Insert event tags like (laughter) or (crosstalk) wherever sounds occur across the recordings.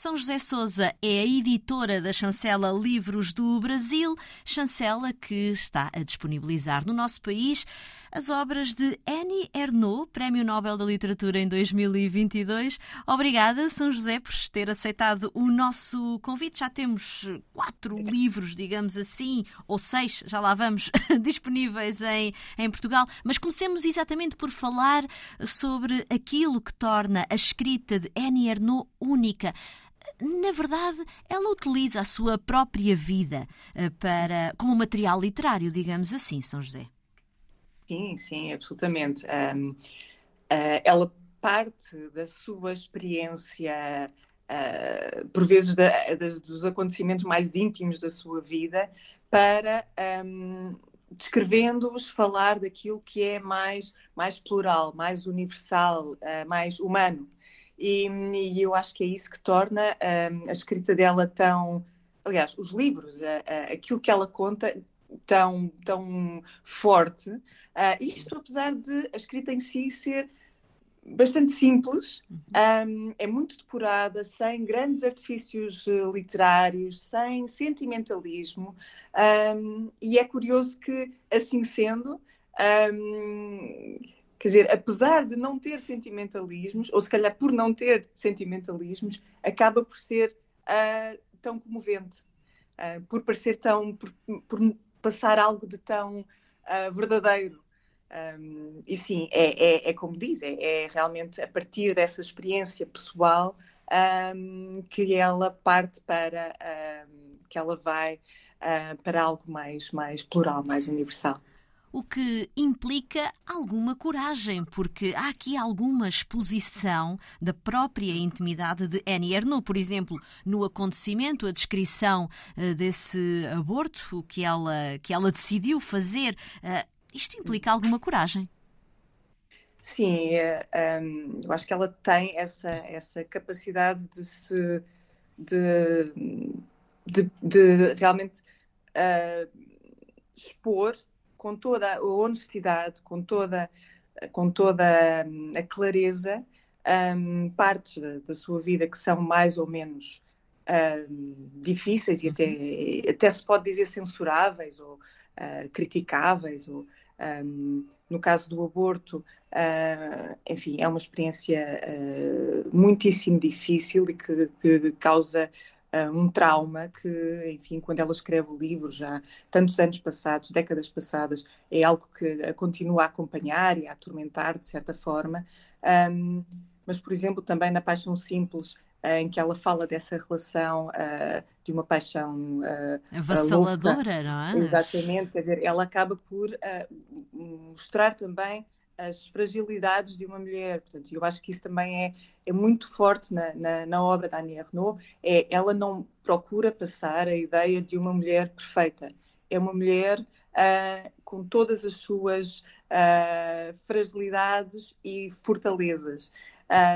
São José Souza é a editora da chancela Livros do Brasil, chancela que está a disponibilizar no nosso país as obras de Annie Ernaux, Prémio Nobel da Literatura em 2022. Obrigada, São José, por ter aceitado o nosso convite. Já temos quatro livros, digamos assim, ou seis, já lá vamos, (laughs) disponíveis em, em Portugal. Mas comecemos exatamente por falar sobre aquilo que torna a escrita de Annie Ernaux única na verdade, ela utiliza a sua própria vida eh, para como material literário, digamos assim, São José. Sim, sim, absolutamente. Um, uh, ela parte da sua experiência, uh, por vezes da, dos acontecimentos mais íntimos da sua vida, para um, descrevendo-os falar daquilo que é mais, mais plural, mais universal, uh, mais humano. E, e, eu acho que é isso que torna um, a escrita dela tão. Aliás, os livros, aquilo que ela conta, tão, tão forte. Uh, isto apesar de a escrita em si ser bastante simples, um, é muito depurada, sem grandes artifícios uh, literários, sem sentimentalismo, um, e é curioso que, assim sendo, um, quer dizer, apesar de não ter sentimentalismos, ou se calhar por não ter sentimentalismos, acaba por ser uh, tão comovente, uh, por parecer tão. Por, por, passar algo de tão uh, verdadeiro. Um, e sim, é, é, é, como diz, é, é, realmente a partir dessa experiência pessoal um, que ela parte para, um, que ela vai para algo mais, mais plural, mais universal o que implica alguma coragem, porque há aqui alguma exposição da própria intimidade de Annie Ernaux. Por exemplo, no acontecimento, a descrição uh, desse aborto que ela, que ela decidiu fazer. Uh, isto implica alguma coragem? Sim, um, ehm, eu acho que ela tem essa, essa capacidade de se. de, de, de realmente uh, expor com toda a honestidade, com toda, com toda hum, a clareza, um, partes da, da, sua vida que são mais ou menos um, difíceis e até, uhum. até se pode dizer censuráveis ou uh, criticáveis. Ou, um, no caso do aborto, uh, enfim, é uma experiência uh, muitíssimo difícil e que, que causa um trauma que, enfim, quando ela escreve o livro, já tantos anos passados, décadas passadas, é algo que a continua a acompanhar e a atormentar, de certa forma. Um, mas, por exemplo, também na Paixão Simples, uh, em que ela fala dessa relação uh, de uma paixão uh, avassaladora, não é? Exatamente, quer dizer, ela acaba por mostrar também as fragilidades de uma mulher. Portanto, eu acho que isso também é, é muito forte na, na, na, obra da Annie Ernaux. É, ela não procura passar a ideia de uma mulher perfeita. É uma mulher uh, com todas as suas uh, fragilidades e fortalezas.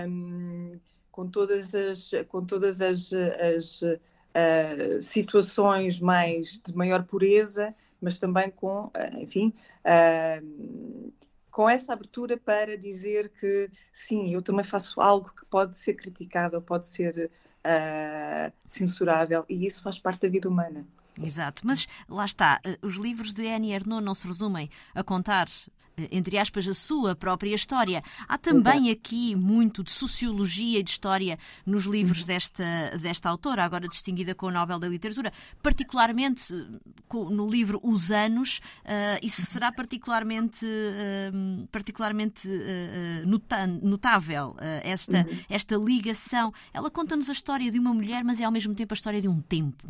Um, com todas as, com todas as, as uh, situações mais de maior pureza, mas também com, enfim, com essa abertura para dizer que sim, eu também faço algo que pode ser criticável, pode ser uh, censurável, e isso faz parte da vida humana. Exato, mas lá está, eh, os livros de Annie Ernaux não se resumem a contar eh, entre aspas, a sua própria história. Há também Exato. aqui muito de sociologia e de história nos livros uhum. desta, desta autora, agora distinguida com o Nobel da Literatura, particularmente eh, no livro Os Anos, uh, isso será (laughs) particularmente, uh, particularmente uh, notável, esta, uhum. esta ligação. Ela conta-nos a história de uma mulher, mas é ao mesmo tempo a história de um tempo.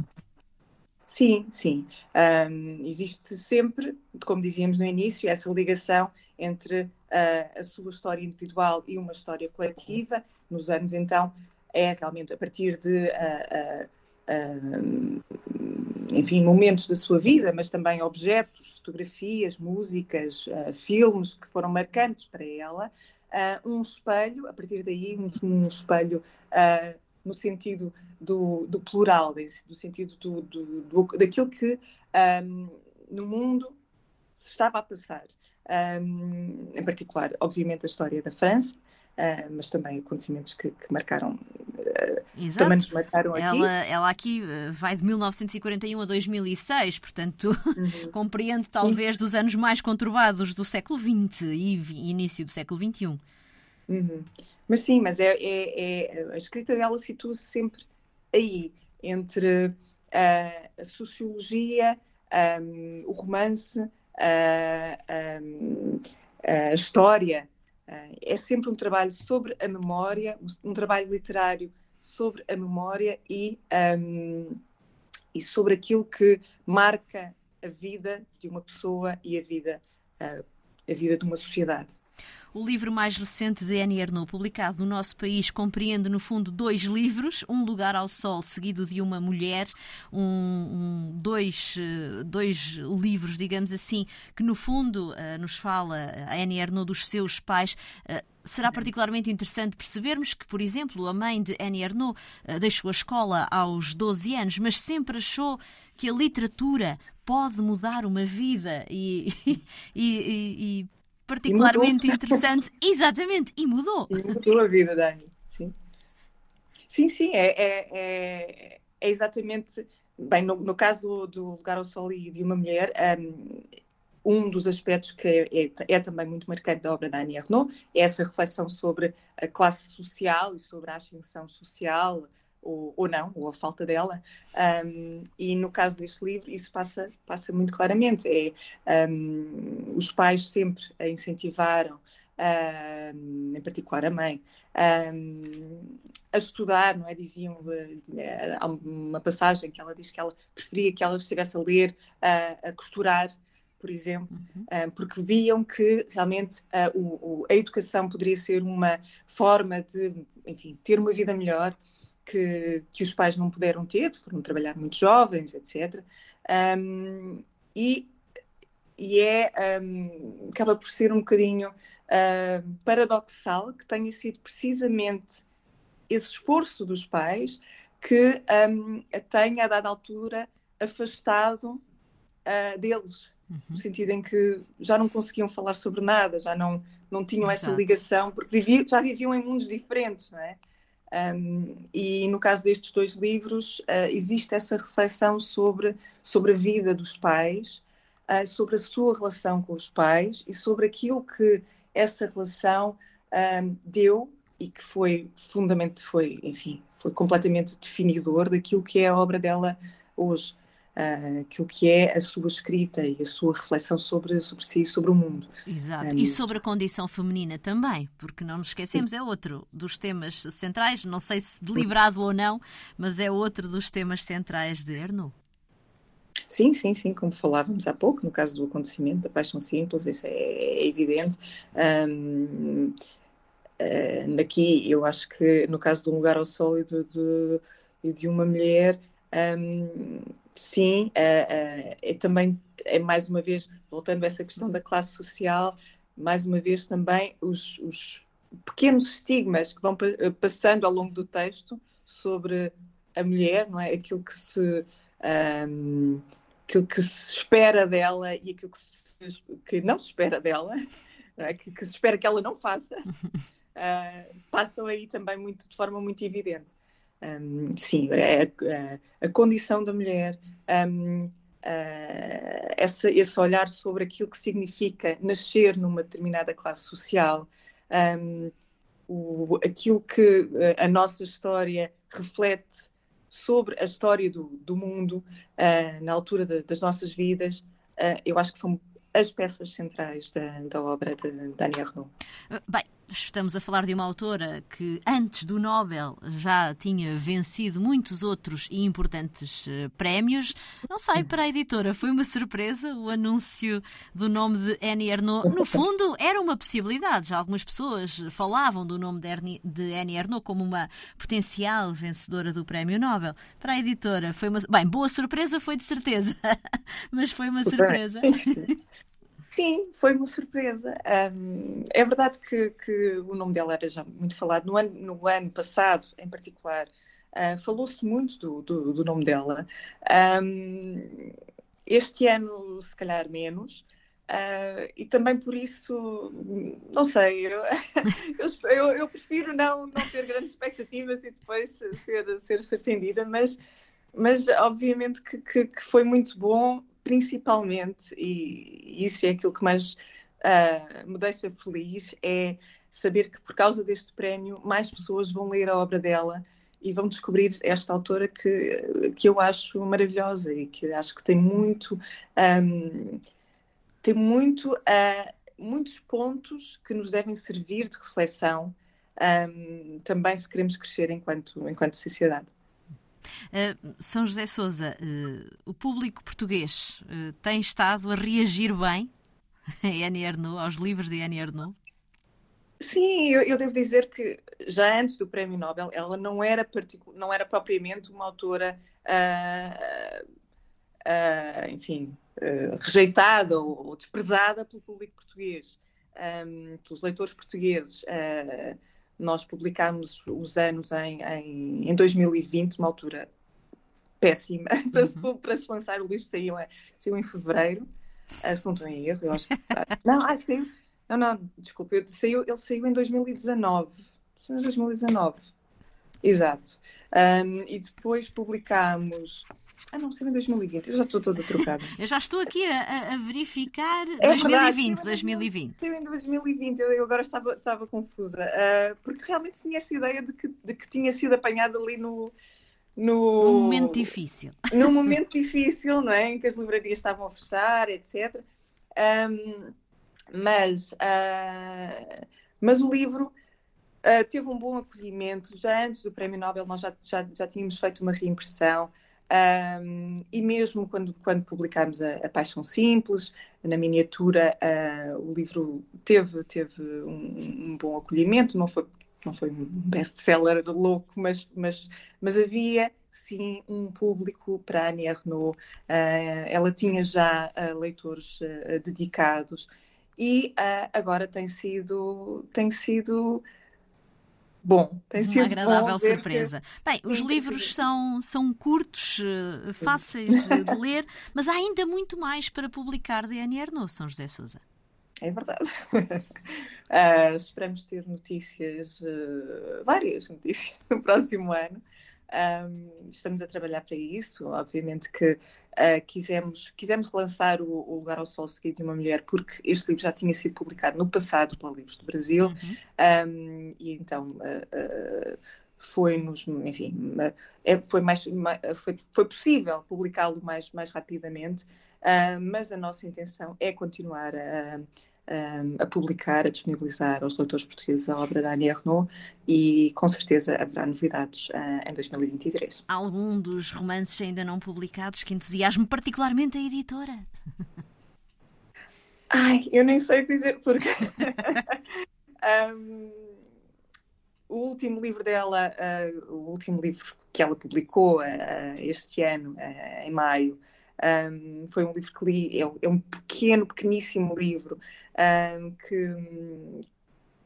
Sim, sim. Um, existe sempre, como dizíamos no início, essa ligação entre uh, a sua história individual e uma história coletiva. Nos anos, então, é realmente a partir de, uh, uh, enfim, momentos da sua vida, mas também objetos, fotografias, músicas, filmes que foram marcantes para ela. um espelho, a partir daí, um, um espelho no sentido do, do plural, do sentido do, do, do daquilo que um, no mundo se estava a passar. Um, em particular, obviamente, a história da França, uh, mas também acontecimentos que, que marcaram uh, Exato. também nos marcaram ela, aqui. Ela aqui eh, vai de 1941 a 2006, portanto, uhum. (laughs) compreende talvez dos anos mais conturbados do século XX e início do século XXI. Uhum. Mas sim, mas é, é, é a escrita dela situa-se sempre aí, entre uh, a sociologia, um, o romance, uh, um, a história. Uh, é sempre um trabalho sobre a memória, um, um trabalho literário sobre a memória e, um, e sobre aquilo que marca a vida de uma pessoa e a vida, a vida de uma sociedade. O livro mais recente de Annie Ernaux, publicado no nosso país, compreende, no fundo, dois livros: Um Lugar ao Sol, seguido de uma mulher, um, um, dois, eh, dois livros, digamos assim, que, no fundo, uh, nos fala a Annie Ernaux dos seus pais. Uh, será particularmente interessante percebermos que, por exemplo, a mãe de Annie Ernaux deixou a escola aos 12 anos, mas sempre achou que a literatura pode mudar uma vida e, (laughs) e, e, e particularmente interessante. (laughs) Exatamente, e mudou. E mudou a vida, Dani. Sim, sim, sim é, é, é, é exatamente. Bem, no, no, caso do Lugar ao Sol e de uma Mulher, um, um dos aspectos que é, é, é, também muito marcante da obra da Annie Ernaux é essa reflexão sobre a classe social e sobre a ascensão social, ou, ou não, ou a falta dela. Um, e no caso deste livro, isso passa, passa muito claramente. É, um, os pais sempre a incentivaram, um, em particular a mãe, a estudar, não é? Diziam, há uma passagem que ela diz que ela preferia que ela estivesse a ler, a, a costurar, por exemplo, uhum. porque viam que realmente a, o, a educação poderia ser uma forma de, enfim, ter uma vida melhor que, que os pais não puderam ter, foram trabalhar muito jovens, etc. Um, e, e é, um, acaba por ser um bocadinho uh, paradoxal que tenha sido precisamente esse esforço dos pais que um, a tenha, a dada altura, afastado uh, deles, uhum. no sentido em que já não conseguiam falar sobre nada, já não, não tinham Exato. essa ligação, porque viviam, já viviam em mundos diferentes, não é? Um, e no caso destes dois livros, uh, existe essa reflexão sobre, sobre a vida dos pais, uh, sobre a sua relação com os pais e sobre aquilo que essa relação um, deu e que foi fundamentalmente, foi, enfim, foi completamente definidor daquilo que é a obra dela hoje uh, aquilo que é a sua escrita e a sua reflexão sobre, sobre si e sobre o mundo. Exato. Um, e sobre a condição feminina também, porque não nos esquecemos, sim. é outro dos temas centrais, não sei se deliberado ou não, mas é outro dos temas centrais de Erno. Sim, sim, sim, como falávamos há pouco, no caso do acontecimento da paixão simples, isso é, é evidente. Um, uh, aqui, eu acho que no caso de um lugar ao sol e de, de, de uma mulher, um, sim, uh, uh, é também, é mais uma vez, voltando a essa questão da classe social, mais uma vez também os, os pequenos estigmas que vão pa passando ao longo do texto sobre a mulher, não é? Aquilo que se, um, aquilo que se espera dela e aquilo que, se, que não se espera dela, (laughs) não é? que, que, se espera que ela não faça, uh, (laughs) passam aí também muito, de forma muito evidente. Um, sim, é a, a, condição da mulher, um, uh, essa, esse olhar sobre aquilo que significa nascer numa determinada classe social, um, o, aquilo que a nossa história reflete sobre a história do, do mundo uh, na altura de, das nossas vidas, uh, eu acho que são as peças centrais da, da obra de Daniel Renault. Bem, Estamos a falar de uma autora que, antes do Nobel, já tinha vencido muitos outros e importantes uh, prémios. Não sei, para a editora foi uma surpresa o anúncio do nome de Annie Ernaux. No (laughs) fundo, era uma possibilidade. Já algumas pessoas falavam do nome de, Ernie, de Annie Ernaux como uma potencial vencedora do Prémio Nobel. Para a editora foi uma. Bem, boa surpresa foi de certeza, (laughs) mas foi uma surpresa. Sim, foi uma surpresa. Um, é verdade que, que, o nome dela era já muito falado. No ano, no ano passado, em particular, uh, falou-se muito do, do, do, nome dela. Um, este ano, se calhar, menos. Uh, e também por isso, não sei, (laughs) eu, eu, eu, prefiro não, não ter grandes expectativas e depois ser, ser surpreendida, mas, mas obviamente que, que, que foi muito bom, principalmente, e isso é aquilo que mais uh, me deixa feliz, é saber que por causa deste prémio mais pessoas vão ler a obra dela e vão descobrir esta autora que, que eu acho maravilhosa e que acho que tem muito. Um, tem muito, uh, muitos pontos que nos devem servir de reflexão um, também se queremos crescer enquanto, enquanto sociedade. Uh, São José Souza, uh, o público português uh, tem estado a reagir bem (laughs) a Annie Ernaux, aos livros de Annie Ernaux? Sim, eu, eu, devo dizer que já antes do Prémio Nobel ela não era, não era propriamente uma autora, enfim, uh, rejeitada ou, ou, desprezada pelo público português, um, pelos leitores portugueses. Nós publicámos os anos em, em, em 2020, uma altura péssima (laughs) para, se, uhum. para se lançar. O livro saiu, saiu em fevereiro, se não estou em erro. Eu acho que, não, ah, saiu. Não, não, desculpa, eu, saiu, ele saiu em 2019. Saiu em 2019. Exato. Um, e depois publicámos ah, não, saiu em 2020. Eu já estou toda trocada. (laughs) eu já estou aqui a, a verificar. É 2020, verdade, 2020. Saiu em 2020. Eu, agora estava, estava confusa. Uh, porque realmente tinha essa ideia de que, de que tinha sido apanhada ali no. No, num momento difícil. (laughs) Num momento difícil, não é? Em que as livrarias estavam a fechar, etc. Um, mas, uh, mas o livro uh, teve um bom acolhimento. Já antes do Prémio Nobel, nós já, já, já tínhamos feito uma reimpressão. Um, e mesmo quando, quando publicámos a, a Paixão Simples, na miniatura, uh, o livro teve, teve um, um, bom acolhimento, não foi, não foi um best-seller louco, mas, mas, mas havia sim um público para a Annie Ernaux, uh, ela tinha já uh, leitores dedicados e agora tem sido, tem sido bom. Tem sido uma agradável surpresa. Que... Bem, os livros são, são curtos, eh, fáceis de (laughs) ler, mas há ainda muito mais para publicar de Annie Ernaux, São José Sousa. É verdade. uh, (laughs) esperamos ter notícias, uh, várias notícias no próximo ano. Um, estamos a trabalhar para isso. Obviamente que uh, quisemos, quisemos lançar o, o, Lugar ao Sol Seguido de uma Mulher, porque este livro já tinha sido publicado no passado pela Livros do Brasil, uhum. um, e então uh, uh, foi-nos, enfim, é, foi, mais, foi, foi possível publicá-lo mais, mais rapidamente, mas a nossa intenção é continuar a a publicar, a disponibilizar aos leitores portugueses a obra da Annie Ernaux e com certeza haverá novidades uh, em 2023. Algum dos romances ainda não publicados que entusiasme particularmente a editora? (laughs) Ai, eu nem sei dizer porque. (laughs) um, o último livro dela, uh, o último livro que ela publicou uh, este ano, em maio, um, foi um livro que li, é, é um pequeno, pequeníssimo livro um, que,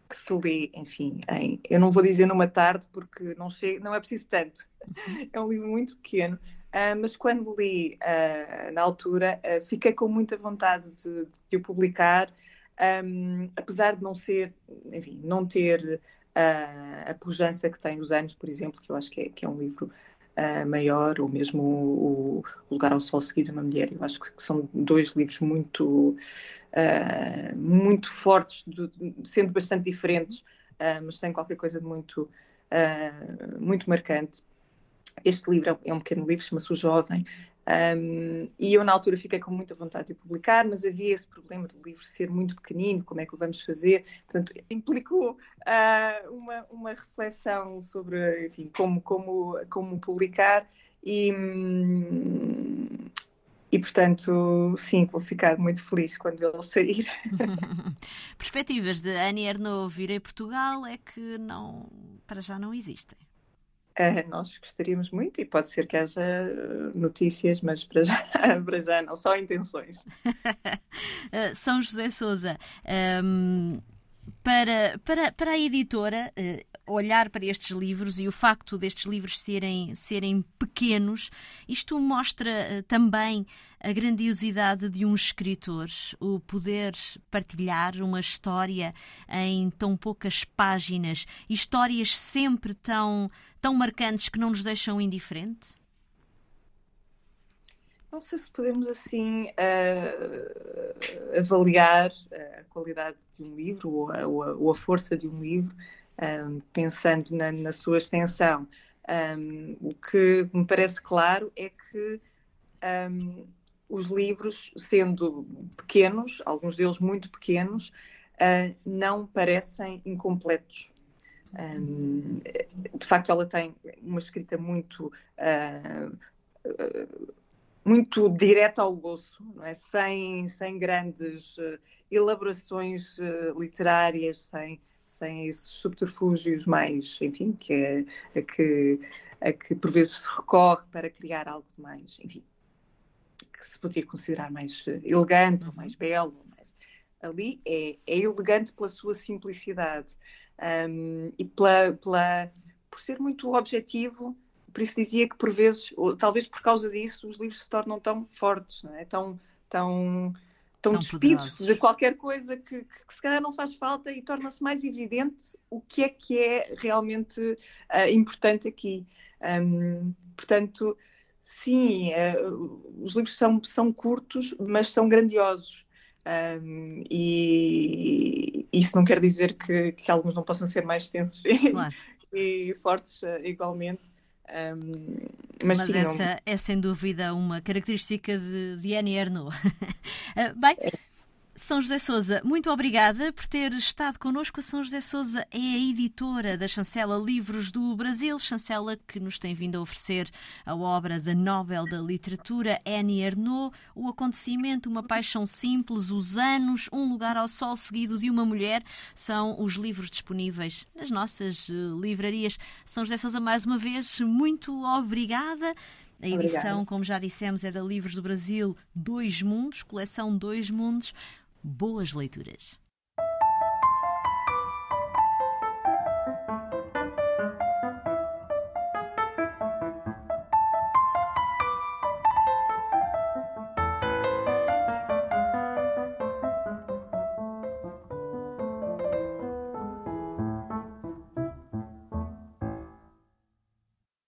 que, se lê, enfim, em, eu não vou dizer numa tarde porque não, chega, não é preciso tanto. Uhum. (laughs) É um livro muito pequeno, uh, mas quando li uh, na altura uh, fiquei com muita vontade de, de o publicar, um, apesar de não ser, enfim, não ter a pujança que tem os anos, por exemplo, que eu acho que é, que é um livro uh, maior, ou mesmo o, o, Lugar ao Sol Seguir uma Mulher. Eu acho que são dois livros muito, uh, muito fortes, sendo bastante diferentes, uh, mas têm qualquer coisa de muito, muito marcante. Este livro é um pequeno livro, chama-se O Jovem, um, e eu, na altura, fiquei com muita vontade de publicar, mas havia esse problema do livro ser muito pequenino, como é que o vamos fazer? Portanto, (laughs) implicou uh, uma, uma reflexão sobre, enfim, como, como, como publicar e, hum, e, portanto, sim, vou ficar muito feliz quando ele sair. (laughs) Perspectivas de Annie Ernaux vir a Portugal é que não, para já não existem. Uh, nós gostaríamos muito e pode ser que haja notícias, mas para já, (laughs) para já não, só intenções. uh, (laughs) São José Souza, um, para, para, para a editora, uh, olhar para estes livros e o facto destes livros serem, serem pequenos, isto mostra uh, também a grandiosidade de um escritor, o poder partilhar uma história em tão poucas páginas, histórias sempre tão, tão marcantes que não nos deixam indiferente? Não sei se podemos assim uh, avaliar a qualidade de um livro ou a, ou a, força de um livro, um, pensando na, na, sua extensão. Um, o que me parece claro é que um, os livros, sendo pequenos, alguns deles muito pequenos, uh, não parecem incompletos. De facto, ela tem uma escrita muito. Uh, muito direto ao osso, não é? sem, sem grandes uh, elaborações uh, literárias, sem, sem esses subterfúgios mais, enfim, que, é, a, que, a que por vezes se recorre para criar algo mais, enfim, que se poderia considerar mais uh, elegante ou mais belo. Mais... Ali é, é elegante pela sua simplicidade um, e pela, pela, por ser muito objetivo por isso dizia que por vezes, ou, talvez por causa disso, os livros se tornam tão fortes, é? tão, tão, tão, tão despidos poderosos. de qualquer coisa que, que, que, se calhar não faz falta e torna-se mais evidente o que é que é realmente uh, importante aqui. Um, portanto, sim, uh, os livros são, são curtos, mas são grandiosos. Um, e isso não quer dizer que, que alguns não possam ser mais extensos (laughs) claro. e fortes uh, igualmente. Um, mas, mas sim, essa não... é sem dúvida uma característica de, de Annie Ernaux. (laughs) Ah, bem, é. São José Souza, muito obrigada por ter estado connosco. A São José Souza é a editora da chancela Livros do Brasil, chancela que nos tem vindo a oferecer a obra da Nobel da Literatura, Annie Ernaux, O Acontecimento, Uma Paixão Simples, Os Anos, Um Lugar ao Sol Seguido de uma Mulher, são os livros disponíveis nas nossas eh, livrarias. São José Souza, mais uma vez, muito obrigada. A edição, Obrigada. como já dissemos, é da Livros do Brasil Dois Mundos, coleção Dois Mundos. Boas leituras.